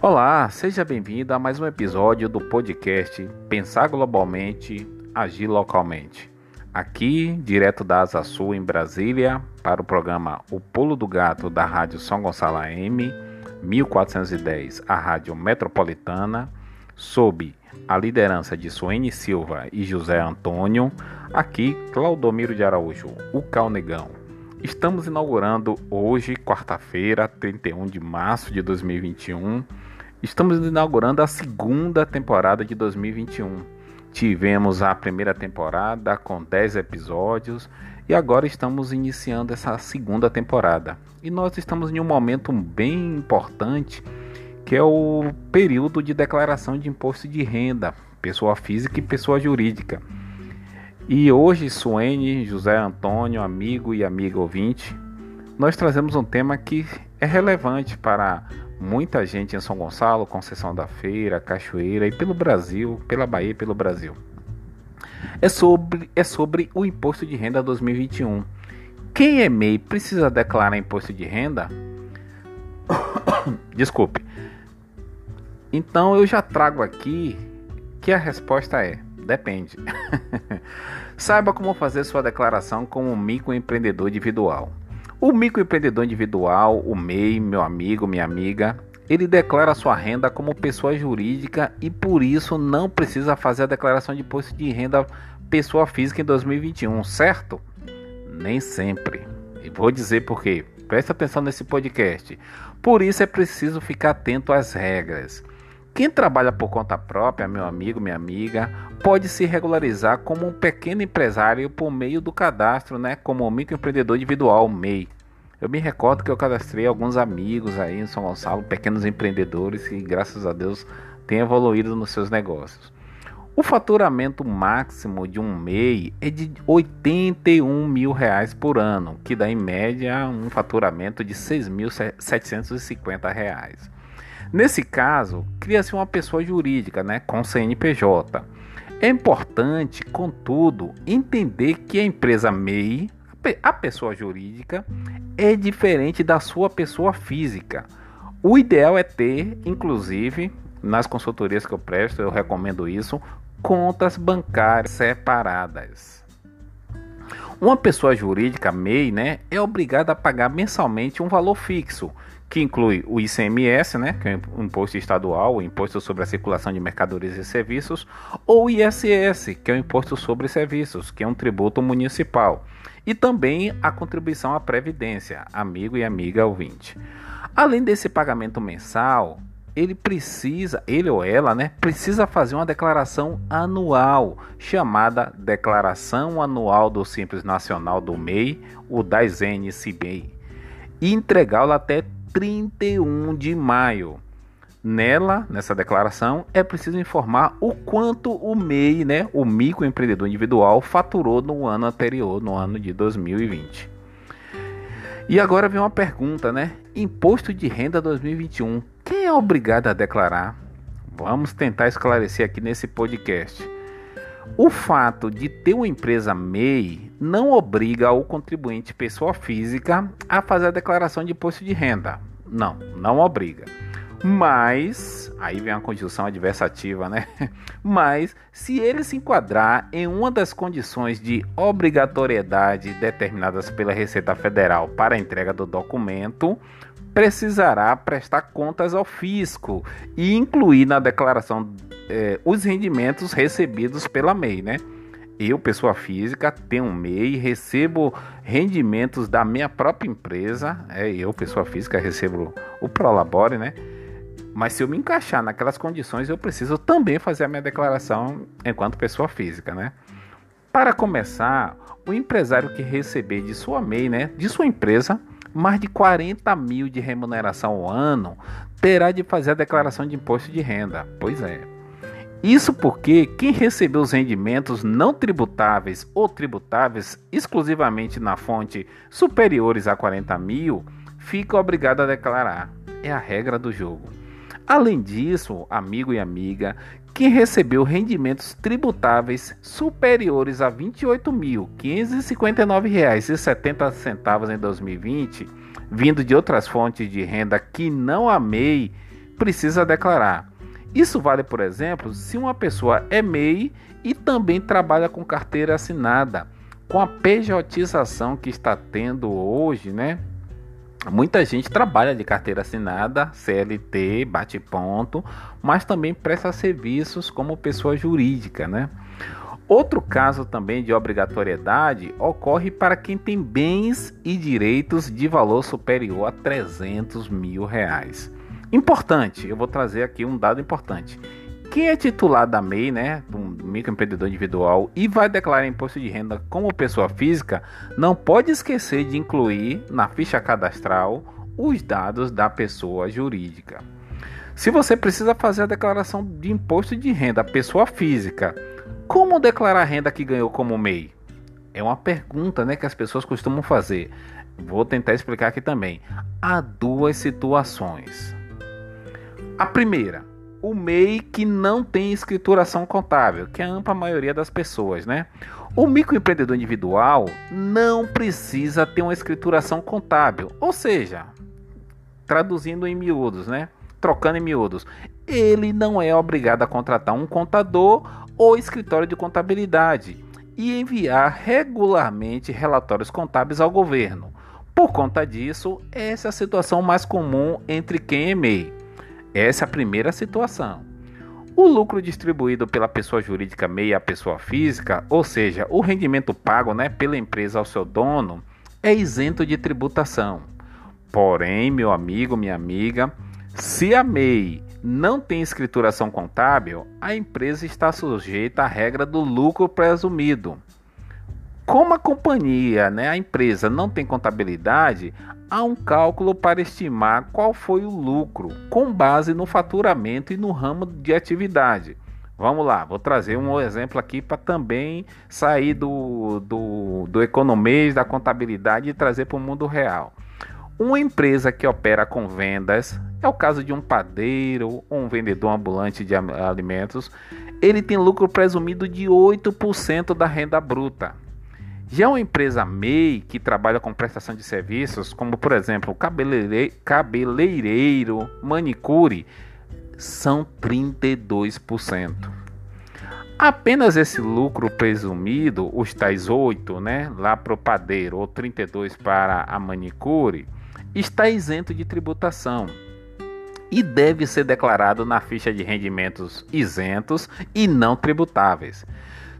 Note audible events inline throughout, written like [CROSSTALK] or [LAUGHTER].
Olá, seja bem-vindo a mais um episódio do podcast Pensar Globalmente, Agir Localmente. Aqui, direto da Asa Sul, em Brasília, para o programa O Pulo do Gato da Rádio São Gonçalo AM, 1410, a Rádio Metropolitana, sob a liderança de Suene Silva e José Antônio, aqui Claudomiro de Araújo, o Calnegão. Estamos inaugurando hoje, quarta-feira, 31 de março de 2021, Estamos inaugurando a segunda temporada de 2021. Tivemos a primeira temporada com 10 episódios e agora estamos iniciando essa segunda temporada. E nós estamos em um momento bem importante que é o período de declaração de imposto de renda, pessoa física e pessoa jurídica. E hoje, Suene, José Antônio, amigo e amiga ouvinte, nós trazemos um tema que é relevante para muita gente em São Gonçalo, Conceição da Feira, Cachoeira e pelo Brasil, pela Bahia e pelo Brasil. É sobre, é sobre o imposto de renda 2021. Quem é MEI precisa declarar imposto de renda? [COUGHS] Desculpe. Então eu já trago aqui que a resposta é: depende. [LAUGHS] Saiba como fazer sua declaração como microempreendedor individual. O microempreendedor individual, o MEI, meu amigo, minha amiga, ele declara sua renda como pessoa jurídica e por isso não precisa fazer a declaração de imposto de renda pessoa física em 2021, certo? Nem sempre. E vou dizer por quê. Presta atenção nesse podcast. Por isso é preciso ficar atento às regras. Quem trabalha por conta própria, meu amigo, minha amiga, pode se regularizar como um pequeno empresário por meio do cadastro, né, como microempreendedor individual, MEI. Eu me recordo que eu cadastrei alguns amigos aí em São Gonçalo, pequenos empreendedores que, graças a Deus, têm evoluído nos seus negócios. O faturamento máximo de um MEI é de 81 mil reais por ano, que dá em média um faturamento de 6.750 reais. Nesse caso, cria-se uma pessoa jurídica, né, com CNPJ. É importante, contudo, entender que a empresa MEI, a pessoa jurídica, é diferente da sua pessoa física. O ideal é ter, inclusive, nas consultorias que eu presto, eu recomendo isso, contas bancárias separadas. Uma pessoa jurídica MEI, né, é obrigada a pagar mensalmente um valor fixo que inclui o ICMS, né, que é o Imposto Estadual, o Imposto sobre a Circulação de Mercadorias e Serviços, ou o ISS, que é o Imposto sobre Serviços, que é um tributo municipal, e também a contribuição à Previdência, amigo e amiga ouvinte. Além desse pagamento mensal, ele precisa, ele ou ela, né, precisa fazer uma declaração anual, chamada Declaração Anual do Simples Nacional do MEI, o das NCBI, e entregá-la até 31 de maio. Nela, nessa declaração, é preciso informar o quanto o MEI, né, o microempreendedor individual, faturou no ano anterior, no ano de 2020. E agora vem uma pergunta, né? Imposto de renda 2021, quem é obrigado a declarar? Vamos tentar esclarecer aqui nesse podcast. O fato de ter uma empresa MEI não obriga o contribuinte pessoa física a fazer a declaração de imposto de renda. Não, não obriga. Mas, aí vem a conjunção adversativa, né? [LAUGHS] Mas, se ele se enquadrar em uma das condições de obrigatoriedade determinadas pela Receita Federal para a entrega do documento, precisará prestar contas ao fisco e incluir na declaração eh, os rendimentos recebidos pela MEI, né? Eu, pessoa física, tenho MEI, recebo rendimentos da minha própria empresa. É, eu, pessoa física, recebo o Prolabore, né? Mas se eu me encaixar naquelas condições, eu preciso também fazer a minha declaração enquanto pessoa física, né? Para começar, o empresário que receber de sua MEI, né, de sua empresa, mais de 40 mil de remuneração ao ano, terá de fazer a declaração de imposto de renda. Pois é. Isso porque quem recebeu os rendimentos não tributáveis ou tributáveis exclusivamente na fonte superiores a 40 mil, fica obrigado a declarar. É a regra do jogo. Além disso, amigo e amiga, quem recebeu rendimentos tributáveis superiores a R$ 28.559,70 em 2020, vindo de outras fontes de renda que não a MEI, precisa declarar. Isso vale, por exemplo, se uma pessoa é MEI e também trabalha com carteira assinada. Com a pejotização que está tendo hoje, né? Muita gente trabalha de carteira assinada, CLT, bate ponto, mas também presta serviços como pessoa jurídica, né? Outro caso também de obrigatoriedade ocorre para quem tem bens e direitos de valor superior a 300 mil reais. Importante, eu vou trazer aqui um dado importante. Quem é titular da MEI, né, do microempreendedor individual, e vai declarar imposto de renda como pessoa física, não pode esquecer de incluir na ficha cadastral os dados da pessoa jurídica. Se você precisa fazer a declaração de imposto de renda pessoa física, como declarar a renda que ganhou como MEI? É uma pergunta né, que as pessoas costumam fazer. Vou tentar explicar aqui também. Há duas situações. A primeira, o MEI que não tem escrituração contábil, que é a ampla maioria das pessoas, né? O microempreendedor individual não precisa ter uma escrituração contábil, ou seja, traduzindo em miúdos, né? Trocando em miúdos, ele não é obrigado a contratar um contador ou escritório de contabilidade e enviar regularmente relatórios contábeis ao governo. Por conta disso, essa é a situação mais comum entre quem é MEI. Essa é a primeira situação. O lucro distribuído pela pessoa jurídica MEI à pessoa física, ou seja, o rendimento pago né, pela empresa ao seu dono, é isento de tributação. Porém, meu amigo, minha amiga, se a MEI não tem escrituração contábil, a empresa está sujeita à regra do lucro presumido. Como a companhia, né, a empresa não tem contabilidade, há um cálculo para estimar qual foi o lucro, com base no faturamento e no ramo de atividade. Vamos lá, vou trazer um exemplo aqui para também sair do, do, do economês, da contabilidade e trazer para o mundo real. Uma empresa que opera com vendas, é o caso de um padeiro ou um vendedor ambulante de alimentos, ele tem lucro presumido de 8% da renda bruta. Já uma empresa MEI que trabalha com prestação de serviços, como por exemplo cabeleireiro, manicure, são 32%. Apenas esse lucro presumido, os tais 8, né, lá para o padeiro, ou 32 para a manicure, está isento de tributação e deve ser declarado na ficha de rendimentos isentos e não tributáveis.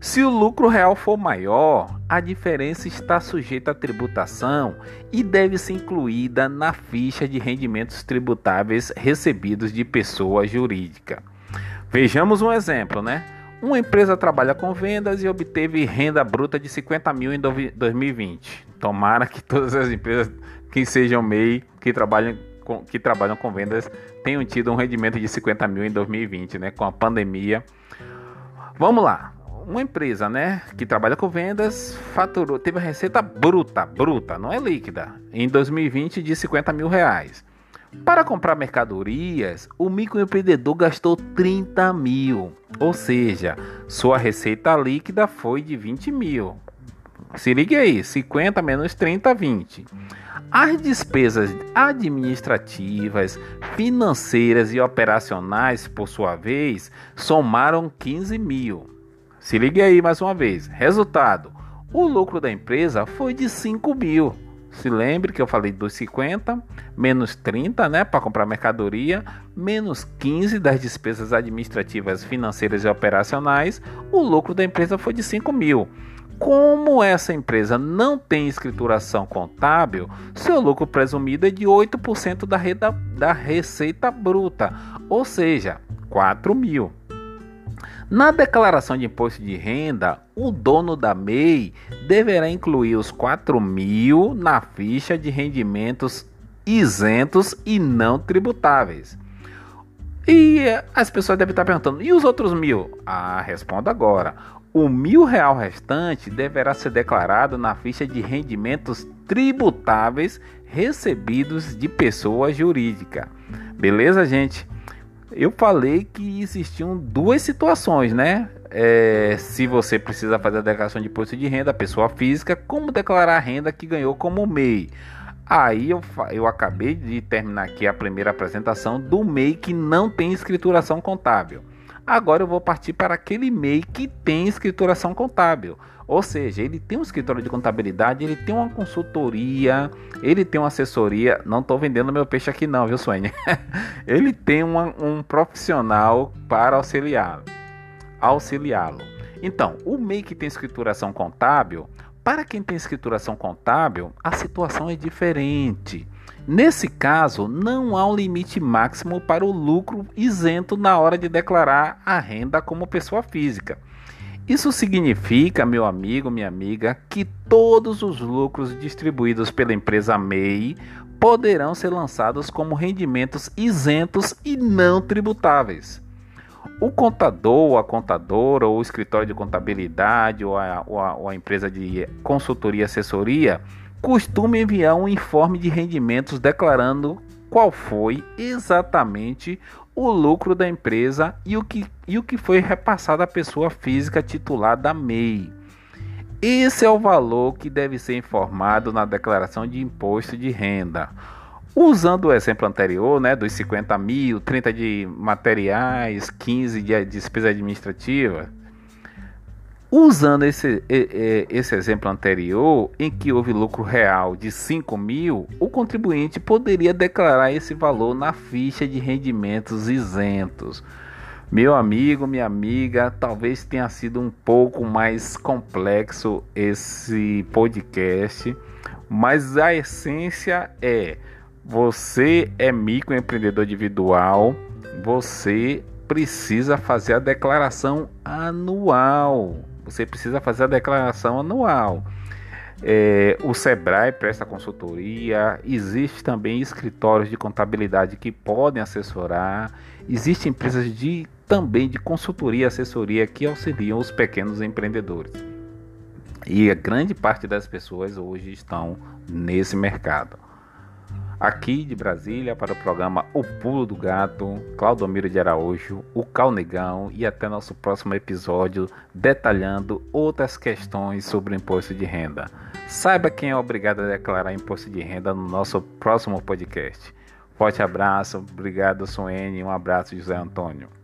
Se o lucro real for maior, a diferença está sujeita à tributação e deve ser incluída na ficha de rendimentos tributáveis recebidos de pessoa jurídica. Vejamos um exemplo, né? Uma empresa trabalha com vendas e obteve renda bruta de 50 mil em 2020. Tomara que todas as empresas que sejam MEI, que trabalham com, que trabalham com vendas, tenham tido um rendimento de 50 mil em 2020, né? Com a pandemia. Vamos lá. Uma empresa, né, que trabalha com vendas, faturou, teve a receita bruta, bruta, não é líquida, em 2020 de 50 mil reais. Para comprar mercadorias, o microempreendedor gastou 30 mil, ou seja, sua receita líquida foi de 20 mil. Se ligue aí, 50 menos 30, 20. As despesas administrativas, financeiras e operacionais, por sua vez, somaram 15 mil. Se ligue aí mais uma vez. Resultado: o lucro da empresa foi de 5 mil. Se lembre que eu falei dos 50, menos 30, né, para comprar mercadoria, menos 15 das despesas administrativas, financeiras e operacionais, o lucro da empresa foi de 5 mil. Como essa empresa não tem escrituração contábil, seu lucro presumido é de 8% da, reda, da receita bruta, ou seja, 4 mil. Na declaração de imposto de renda, o dono da MEI deverá incluir os 4 mil na ficha de rendimentos isentos e não tributáveis. E as pessoas devem estar perguntando: e os outros mil? Ah, respondo agora. O mil real restante deverá ser declarado na ficha de rendimentos tributáveis recebidos de pessoa jurídica. Beleza, gente? Eu falei que existiam duas situações, né? É, se você precisa fazer a declaração de imposto de renda, pessoa física, como declarar a renda que ganhou como MEI. Aí eu, eu acabei de terminar aqui a primeira apresentação do MEI que não tem escrituração contábil. Agora eu vou partir para aquele MEI que tem escrituração contábil. Ou seja, ele tem um escritório de contabilidade, ele tem uma consultoria, ele tem uma assessoria. Não estou vendendo meu peixe aqui, não, viu, Sônia? [LAUGHS] ele tem uma, um profissional para auxiliá-lo. Auxiliá-lo. Então, o MEI que tem escrituração contábil, para quem tem escrituração contábil, a situação é diferente. Nesse caso, não há um limite máximo para o lucro isento na hora de declarar a renda como pessoa física. Isso significa, meu amigo, minha amiga, que todos os lucros distribuídos pela empresa MEI poderão ser lançados como rendimentos isentos e não tributáveis. O contador, a contadora, ou o escritório de contabilidade, ou a, ou a, ou a empresa de consultoria e assessoria costuma enviar um informe de rendimentos declarando qual foi exatamente o lucro da empresa e o que, e o que foi repassado à pessoa física titular da MEI. Esse é o valor que deve ser informado na declaração de imposto de renda. Usando o exemplo anterior, né, dos 50 mil, 30 de materiais, 15 de despesa administrativa, Usando esse, esse exemplo anterior, em que houve lucro real de 5 mil, o contribuinte poderia declarar esse valor na ficha de rendimentos isentos. Meu amigo, minha amiga, talvez tenha sido um pouco mais complexo esse podcast, mas a essência é: você é microempreendedor individual, você precisa fazer a declaração anual. Você precisa fazer a declaração anual. É, o Sebrae presta consultoria, existe também escritórios de contabilidade que podem assessorar, existem empresas de também de consultoria e assessoria que auxiliam os pequenos empreendedores. E a grande parte das pessoas hoje estão nesse mercado. Aqui de Brasília para o programa O Pulo do Gato, Claudomiro de Araújo, o Calnegão e até nosso próximo episódio detalhando outras questões sobre o imposto de renda. Saiba quem é obrigado a declarar imposto de renda no nosso próximo podcast. Forte abraço, obrigado Suene, um abraço José Antônio.